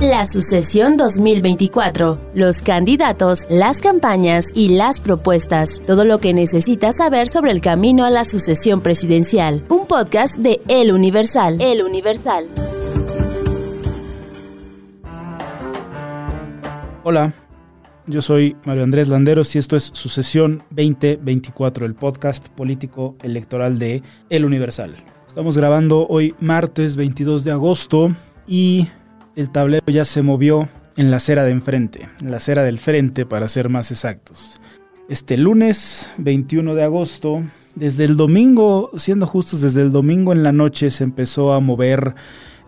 La sucesión 2024, los candidatos, las campañas y las propuestas, todo lo que necesitas saber sobre el camino a la sucesión presidencial. Un podcast de El Universal. El Universal. Hola, yo soy Mario Andrés Landeros y esto es Sucesión 2024, el podcast político electoral de El Universal. Estamos grabando hoy martes 22 de agosto y el tablero ya se movió en la acera de enfrente, en la acera del frente para ser más exactos. Este lunes 21 de agosto, desde el domingo, siendo justos, desde el domingo en la noche se empezó a mover,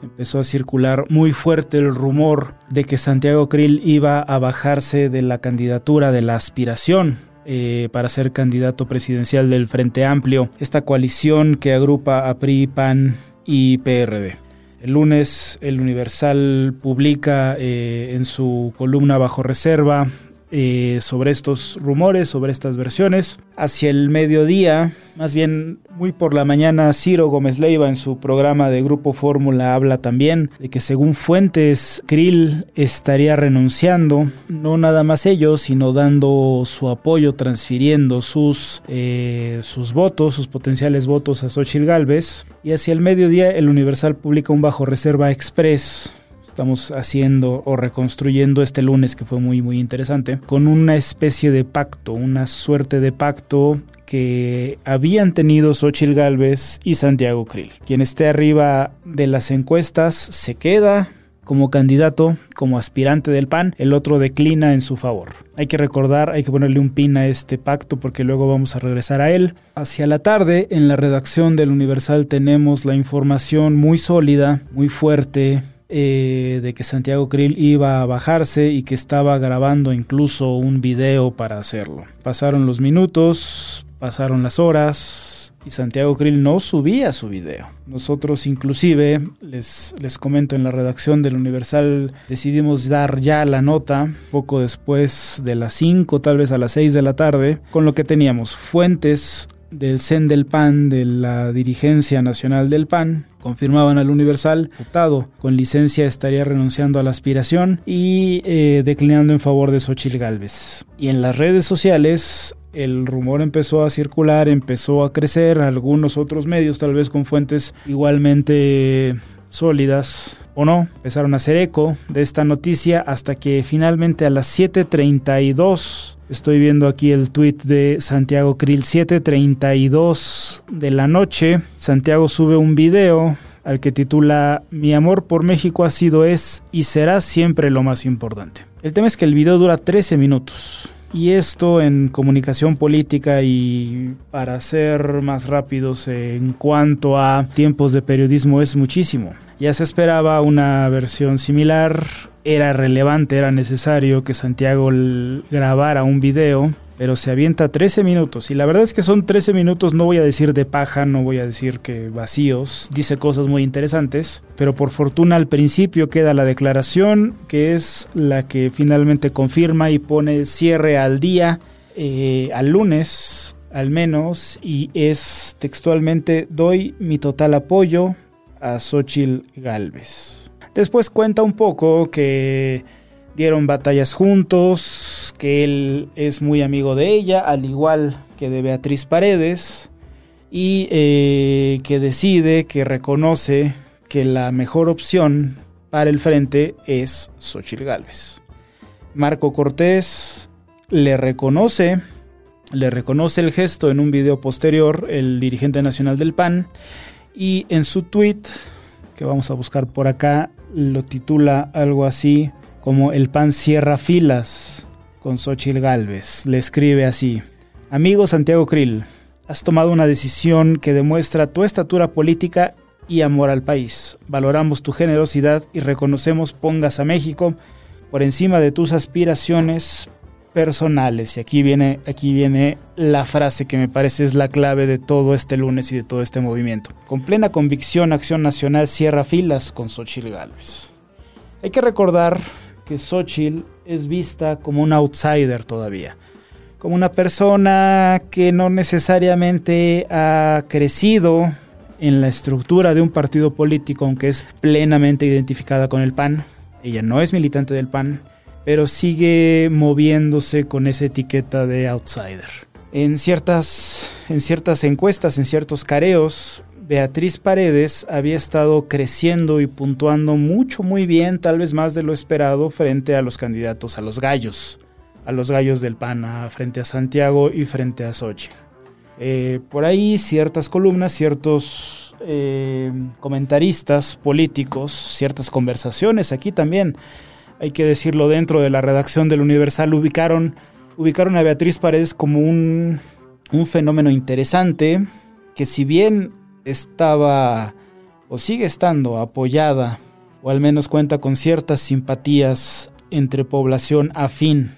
empezó a circular muy fuerte el rumor de que Santiago Krill iba a bajarse de la candidatura de la aspiración eh, para ser candidato presidencial del Frente Amplio, esta coalición que agrupa a PRI, PAN y PRD. El lunes el Universal publica eh, en su columna bajo reserva eh, sobre estos rumores, sobre estas versiones. Hacia el mediodía, más bien muy por la mañana, Ciro Gómez Leiva en su programa de Grupo Fórmula habla también de que según fuentes, Krill estaría renunciando, no nada más ellos, sino dando su apoyo, transfiriendo sus, eh, sus votos, sus potenciales votos a Xochitl Galvez. Y hacia el mediodía, el Universal publica un bajo reserva express estamos haciendo o reconstruyendo este lunes que fue muy muy interesante con una especie de pacto, una suerte de pacto que habían tenido Xochitl Galvez y Santiago Krill. Quien esté arriba de las encuestas se queda como candidato, como aspirante del PAN, el otro declina en su favor. Hay que recordar, hay que ponerle un pin a este pacto porque luego vamos a regresar a él. Hacia la tarde, en la redacción del Universal tenemos la información muy sólida, muy fuerte, eh, de que Santiago Krill iba a bajarse y que estaba grabando incluso un video para hacerlo. Pasaron los minutos, pasaron las horas y Santiago Krill no subía su video. Nosotros inclusive, les, les comento en la redacción del Universal, decidimos dar ya la nota poco después de las 5, tal vez a las 6 de la tarde, con lo que teníamos fuentes del CEN del PAN, de la dirigencia nacional del PAN, confirmaban al Universal, con licencia estaría renunciando a la aspiración y eh, declinando en favor de Xochitl Galvez. Y en las redes sociales el rumor empezó a circular, empezó a crecer, algunos otros medios tal vez con fuentes igualmente sólidas o no, empezaron a hacer eco de esta noticia hasta que finalmente a las 7.32 Estoy viendo aquí el tweet de Santiago Krill 7:32 de la noche. Santiago sube un video al que titula Mi amor por México ha sido, es y será siempre lo más importante. El tema es que el video dura 13 minutos. Y esto en comunicación política y para ser más rápidos en cuanto a tiempos de periodismo es muchísimo. Ya se esperaba una versión similar, era relevante, era necesario que Santiago grabara un video pero se avienta 13 minutos. Y la verdad es que son 13 minutos, no voy a decir de paja, no voy a decir que vacíos, dice cosas muy interesantes, pero por fortuna al principio queda la declaración, que es la que finalmente confirma y pone cierre al día, eh, al lunes al menos, y es textualmente, doy mi total apoyo a Xochitl Galvez. Después cuenta un poco que dieron batallas juntos, que él es muy amigo de ella, al igual que de Beatriz Paredes, y eh, que decide, que reconoce que la mejor opción para el frente es Xochitl Gálvez. Marco Cortés le reconoce, le reconoce el gesto en un video posterior, el dirigente nacional del PAN, y en su tweet, que vamos a buscar por acá, lo titula algo así, como el pan cierra filas con Xochitl Galvez. Le escribe así: Amigo Santiago Krill, has tomado una decisión que demuestra tu estatura política y amor al país. Valoramos tu generosidad y reconocemos pongas a México por encima de tus aspiraciones personales. Y aquí viene, aquí viene la frase que me parece es la clave de todo este lunes y de todo este movimiento. Con plena convicción, Acción Nacional cierra filas con Xochitl Galvez. Hay que recordar que Xochitl es vista como un outsider todavía, como una persona que no necesariamente ha crecido en la estructura de un partido político, aunque es plenamente identificada con el PAN, Ella no es militante del PAN, pero sigue moviéndose con esa etiqueta de outsider. En ciertas, en ciertas encuestas, en ciertos careos, Beatriz Paredes había estado creciendo y puntuando mucho, muy bien, tal vez más de lo esperado, frente a los candidatos, a los gallos, a los gallos del PAN, frente a Santiago y frente a Xochitl. Eh, por ahí ciertas columnas, ciertos eh, comentaristas políticos, ciertas conversaciones aquí también, hay que decirlo, dentro de la redacción del Universal, ubicaron, ubicaron a Beatriz Paredes como un, un fenómeno interesante, que si bien estaba o sigue estando apoyada o al menos cuenta con ciertas simpatías entre población afín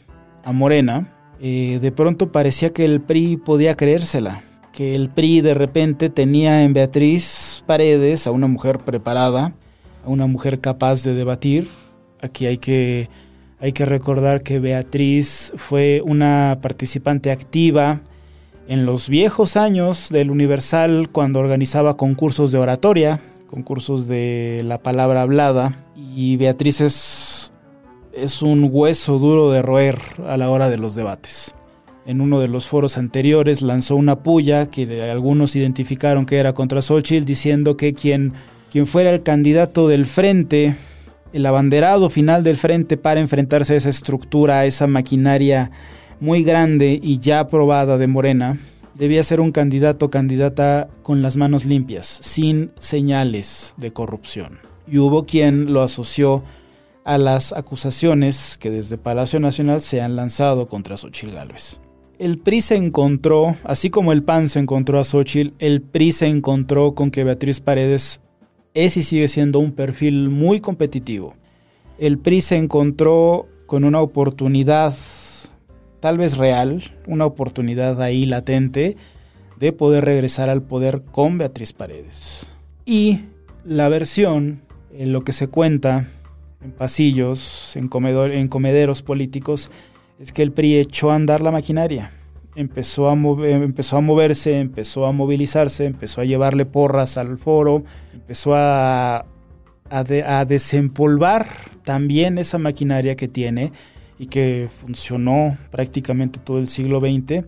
a Morena, eh, de pronto parecía que el PRI podía creérsela, que el PRI de repente tenía en Beatriz Paredes a una mujer preparada, a una mujer capaz de debatir. Aquí hay que, hay que recordar que Beatriz fue una participante activa en los viejos años del Universal, cuando organizaba concursos de oratoria, concursos de la palabra hablada, y Beatriz es, es un hueso duro de roer a la hora de los debates. En uno de los foros anteriores lanzó una puya que algunos identificaron que era contra Xochitl, diciendo que quien, quien fuera el candidato del frente, el abanderado final del frente para enfrentarse a esa estructura, a esa maquinaria muy grande y ya aprobada de Morena, debía ser un candidato o candidata con las manos limpias, sin señales de corrupción. Y hubo quien lo asoció a las acusaciones que desde Palacio Nacional se han lanzado contra Xochitl Gálvez. El PRI se encontró, así como el PAN se encontró a Xochitl, el PRI se encontró con que Beatriz Paredes es y sigue siendo un perfil muy competitivo. El PRI se encontró con una oportunidad tal vez real, una oportunidad ahí latente de poder regresar al poder con Beatriz Paredes. Y la versión, en lo que se cuenta en pasillos, en, en comederos políticos, es que el PRI echó a andar la maquinaria. Empezó a, empezó a moverse, empezó a movilizarse, empezó a llevarle porras al foro, empezó a, a desempolvar también esa maquinaria que tiene y que funcionó prácticamente todo el siglo XX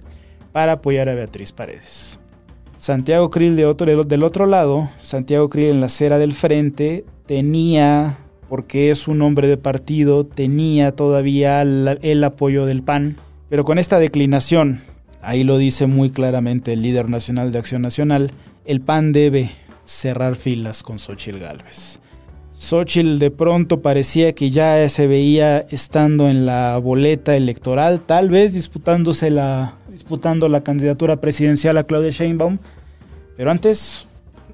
para apoyar a Beatriz Paredes. Santiago Krill de otro, del otro lado, Santiago Krill en la acera del frente tenía, porque es un hombre de partido, tenía todavía el apoyo del PAN, pero con esta declinación, ahí lo dice muy claramente el líder nacional de Acción Nacional, el PAN debe cerrar filas con Xochitl Gálvez. Xochitl de pronto parecía que ya se veía estando en la boleta electoral, tal vez disputándose la, disputando la candidatura presidencial a Claudia Sheinbaum, pero antes,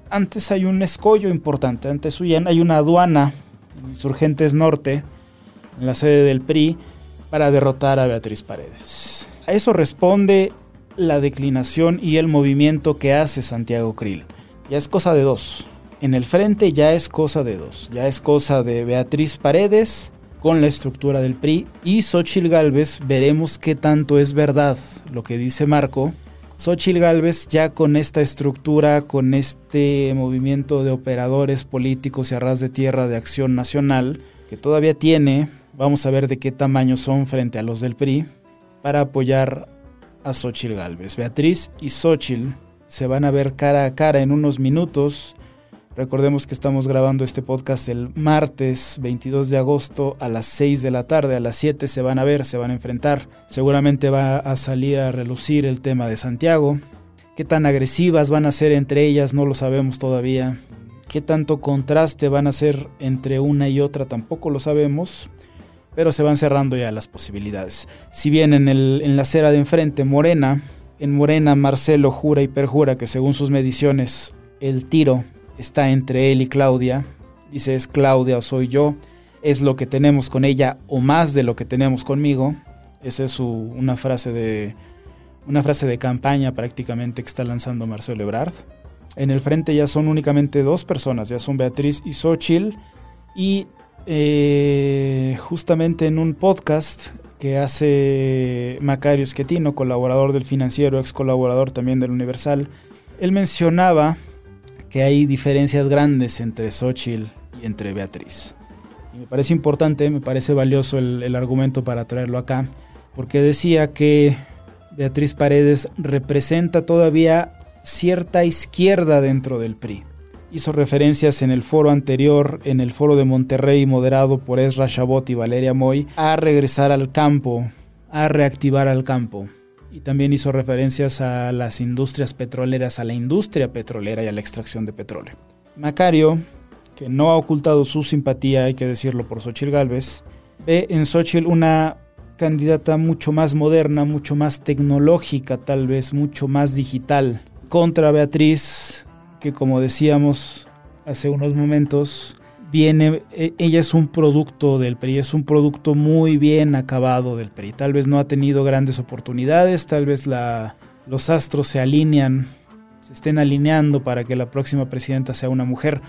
antes hay un escollo importante, antes hay una aduana en Insurgentes Norte, en la sede del PRI, para derrotar a Beatriz Paredes. A eso responde la declinación y el movimiento que hace Santiago Krill. Ya es cosa de dos en el frente ya es cosa de dos. Ya es cosa de Beatriz Paredes con la estructura del PRI y Xochil Gálvez. Veremos qué tanto es verdad lo que dice Marco. Xochil Gálvez ya con esta estructura, con este movimiento de operadores políticos y arras de tierra de acción nacional que todavía tiene, vamos a ver de qué tamaño son frente a los del PRI, para apoyar a Xochil Gálvez. Beatriz y Xochil se van a ver cara a cara en unos minutos Recordemos que estamos grabando este podcast el martes 22 de agosto a las 6 de la tarde. A las 7 se van a ver, se van a enfrentar. Seguramente va a salir a relucir el tema de Santiago. ¿Qué tan agresivas van a ser entre ellas? No lo sabemos todavía. ¿Qué tanto contraste van a ser entre una y otra? Tampoco lo sabemos. Pero se van cerrando ya las posibilidades. Si bien en, el, en la acera de enfrente, Morena, en Morena Marcelo jura y perjura que según sus mediciones el tiro está entre él y Claudia. Dice, es Claudia o soy yo. Es lo que tenemos con ella o más de lo que tenemos conmigo. Esa es una frase de una frase de campaña prácticamente que está lanzando Marcelo Ebrard. En el frente ya son únicamente dos personas, ya son Beatriz y Xochil. Y eh, justamente en un podcast que hace Macario Schettino, colaborador del financiero, ex colaborador también del Universal, él mencionaba que hay diferencias grandes entre Xochitl y entre Beatriz. Y me parece importante, me parece valioso el, argumento para traerlo acá, porque decía que Beatriz Paredes representa todavía cierta izquierda dentro del PRI. Hizo referencias en el foro anterior, en el foro de Monterrey moderado por Ezra Chabot y Valeria Moy, a regresar al campo, a reactivar al campo. Y también hizo referencias a las industrias petroleras, a la industria petrolera y a la extracción de petróleo. Macario, que no ha ocultado su simpatía, hay que decirlo por Xochitl Galvez, ve en Xochitl una candidata mucho más moderna, mucho más tecnológica, tal vez mucho más digital, contra Beatriz, que como decíamos hace unos momentos, viene, e, ella es un producto del PRI, es un producto muy bien acabado del PRI. Tal vez no ha tenido grandes oportunidades, tal vez los astros se alinean, se estén alineando para que la próxima presidenta sea una mujer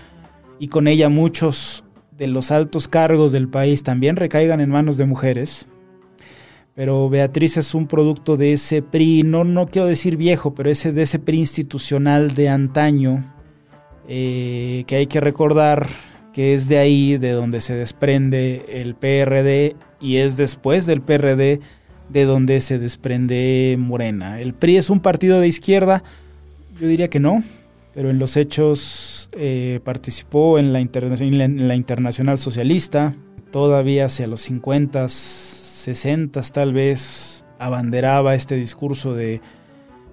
y con ella muchos de los altos cargos del país también recaigan en manos de mujeres. Pero Beatriz es un producto de ese PRI, no, no quiero decir viejo, pero de ese PRI institucional de antaño, eh, que hay que recordar que es de ahí de donde se desprende el PRD y es después del PRD de donde se desprende Morena. El PRI es un partido de izquierda, yo diría que no, pero en los hechos eh, participó en la, en la Internacional Socialista, todavía hacia los 50 60 tal vez abanderaba este discurso de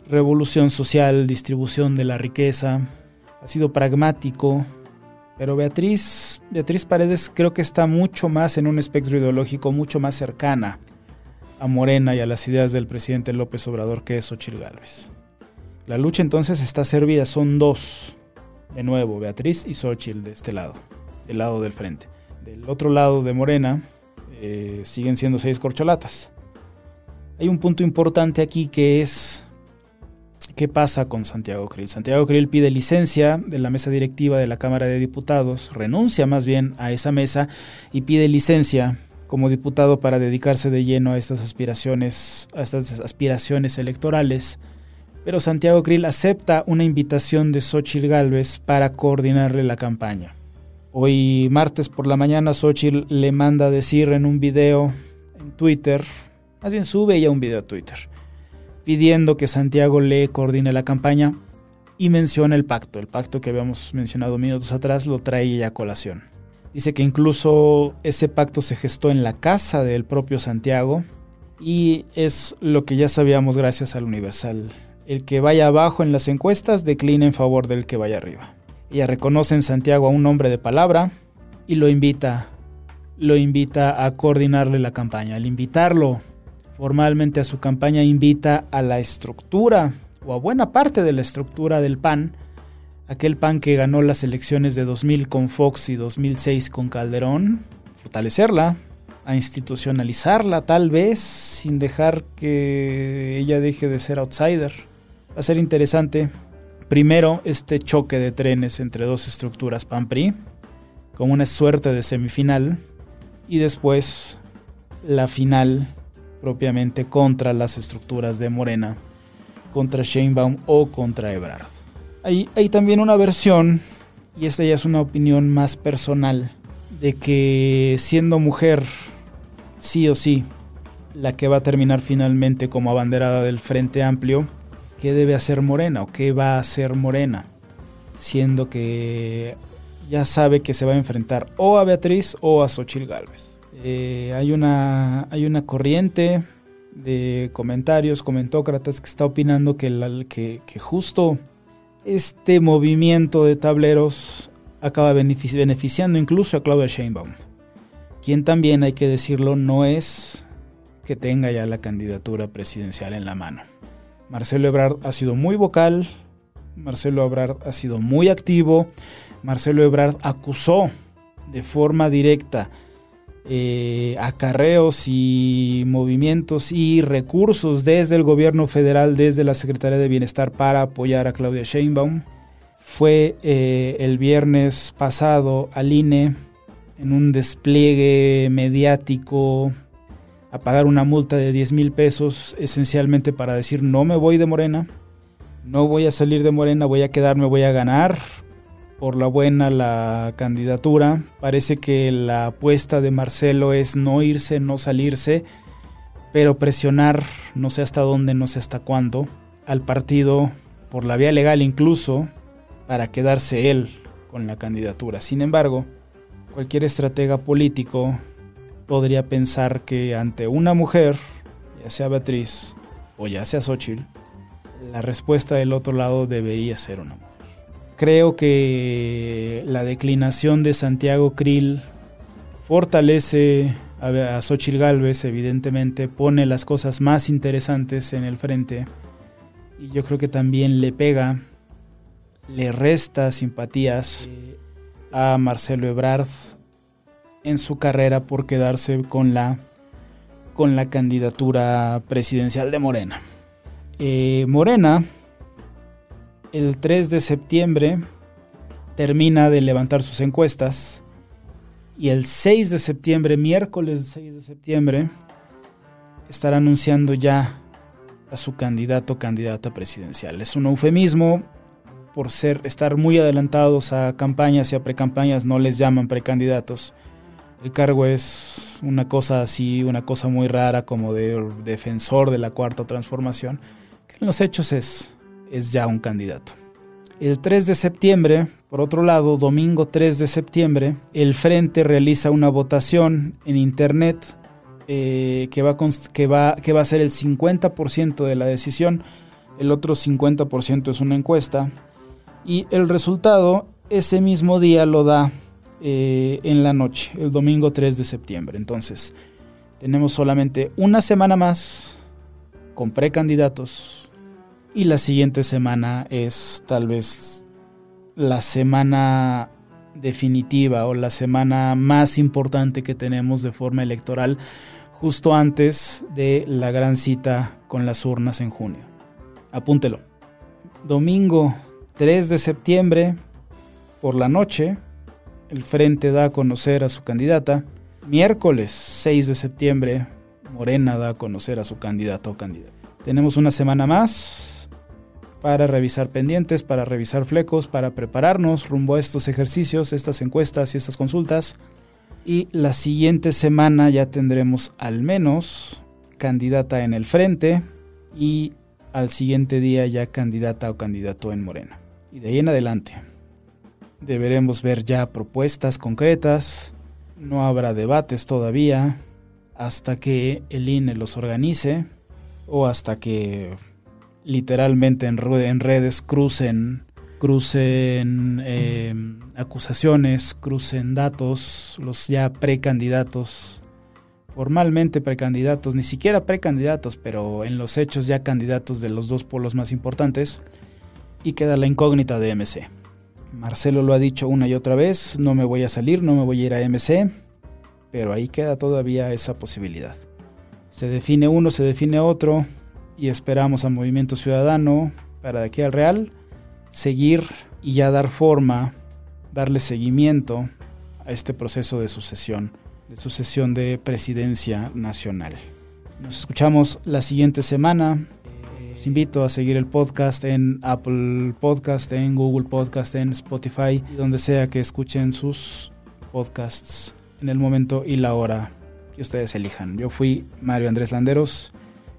revolución social, distribución de la riqueza, ha sido pragmático, pero Beatriz, Beatriz Paredes creo que está mucho más en un espectro ideológico mucho más cercana a Morena y a las ideas del presidente López Obrador que es Xochitl Gálvez. La lucha entonces está servida, son dos, de nuevo, Beatriz y Xochitl de este lado, del lado del frente. Del otro lado de Morena, eh, siguen siendo seis corcholatas. Hay un punto importante aquí que es qué pasa con Santiago Krill. Santiago Krill pide licencia de la mesa directiva de la Cámara de Diputados, renuncia más bien a esa mesa y pide licencia como diputado para dedicarse de lleno a estas aspiraciones, a estas aspiraciones electorales. Pero Santiago Krill acepta una invitación de Xochitl Gálvez para coordinarle la campaña. Hoy martes por la mañana Xochitl le manda decir en un video en Twitter, más bien sube ya un video a Twitter, pidiendo que Santiago le coordine la campaña y menciona el pacto, el pacto que habíamos mencionado minutos atrás lo trae ella a colación. Dice que incluso ese pacto se gestó en la casa del propio Santiago y es lo que ya sabíamos gracias al Universal. El que vaya abajo en las encuestas declina en favor del que vaya arriba. Ella reconoce en Santiago a un hombre de palabra y lo invita, lo invita a coordinarle la campaña. Al invitarlo formalmente a su campaña, invita a la estructura o a buena parte de la estructura del PAN, aquel PAN que ganó las elecciones de 2000 con Fox y 2006 con Calderón, fortalecerla, a institucionalizarla tal vez, sin dejar que ella deje de ser outsider. Va a ser interesante Primero, este choque de trenes entre dos estructuras PAN-PRI, como una suerte de semifinal, y después la final propiamente contra las estructuras de Morena, contra Sheinbaum o contra Ebrard. Hay, hay también una versión, y esta ya es una opinión más personal, de que siendo mujer, sí o sí, la que va a terminar finalmente como abanderada del Frente Amplio, qué debe hacer Morena o qué va a hacer Morena, siendo que ya sabe que se va a enfrentar o a Beatriz o a Xochil Gálvez. Eh, hay, una, hay una corriente de comentarios, comentócratas que está opinando que, justo este movimiento de tableros acaba beneficiando incluso a Claudia Sheinbaum, quien también, hay que decirlo, no es que tenga ya la candidatura presidencial en la mano. Marcelo Ebrard ha sido muy vocal, Marcelo Ebrard ha sido muy activo, Marcelo Ebrard acusó de forma directa eh, acarreos y movimientos y recursos desde el gobierno federal, desde la Secretaría de Bienestar para apoyar a Claudia Sheinbaum. Fue eh, el viernes pasado al INE en un despliegue mediático a pagar una multa de 10 mil pesos esencialmente para decir no me voy de Morena, no voy a salir de Morena, voy a quedarme, voy a ganar por la buena la candidatura. Parece que la apuesta de Marcelo es no irse, no salirse, pero presionar no sé hasta dónde, no sé hasta cuándo, al partido por la vía legal incluso, para quedarse él con la candidatura. Sin embargo, cualquier estratega político podría pensar que ante una mujer, ya sea Beatriz o ya sea Xochitl, la respuesta del otro lado debería ser una mujer. Creo que la declinación de Santiago Krill fortalece a Xochitl Galvez, evidentemente, pone las cosas más interesantes en el frente y yo creo que también le pega, le resta simpatías a Marcelo Ebrard en su carrera por quedarse con la, con la candidatura presidencial de Morena. Eh, Morena, el 3 de septiembre, termina de levantar sus encuestas y el 6 de septiembre, miércoles 6 de septiembre, estará anunciando ya a su candidato o candidata presidencial. Es un eufemismo por ser estar muy adelantados a campañas y a precampañas, no les llaman precandidatos. El cargo es una cosa así, una cosa muy rara como de defensor de la cuarta transformación en los hechos es, es ya un candidato. El 3 de septiembre, por otro lado, domingo 3 de septiembre, el Frente realiza una votación en Internet eh, que, va que, va, que va a ser el 50% de la decisión, el otro 50% es una encuesta, y el resultado ese mismo día lo da eh, en la noche, el domingo 3 de septiembre. Entonces, tenemos solamente una semana más con precandidatos y la siguiente semana es tal vez la semana definitiva o la semana más importante que tenemos de forma electoral justo antes de la gran cita con las urnas en junio. Apúntelo. Domingo 3 de septiembre, por la noche, el Frente da a conocer a su candidata. Miércoles 6 de septiembre, Morena da a conocer a su candidato o candidata. Tenemos una semana más para revisar pendientes, para revisar flecos, para prepararnos rumbo a estos ejercicios, estas encuestas y estas consultas. Y la siguiente semana ya tendremos al menos candidata en el frente y al siguiente día ya candidata o candidato en Morena. Y de ahí en adelante deberemos ver ya propuestas concretas, no habrá debates todavía hasta que el INE los organice o hasta que literalmente en, redes crucen, crucen eh, acusaciones, crucen datos, los ya precandidatos, formalmente precandidatos, ni siquiera precandidatos, pero en los hechos ya candidatos de los dos polos más importantes, y queda la incógnita de MC. Marcelo lo ha dicho una y otra vez, no me voy a salir, no me voy a ir a MC, pero ahí queda todavía esa posibilidad. Se define uno, se define otro, y esperamos a Movimiento Ciudadano para de aquí al Real seguir y ya dar forma, darle seguimiento a este proceso de sucesión, de sucesión de presidencia nacional. Nos escuchamos la siguiente semana. Los invito a seguir el podcast en Apple Podcast, en Google Podcast, en Spotify donde sea que escuchen sus podcasts en el momento y la hora que ustedes elijan. Yo fui Mario Andrés Landeros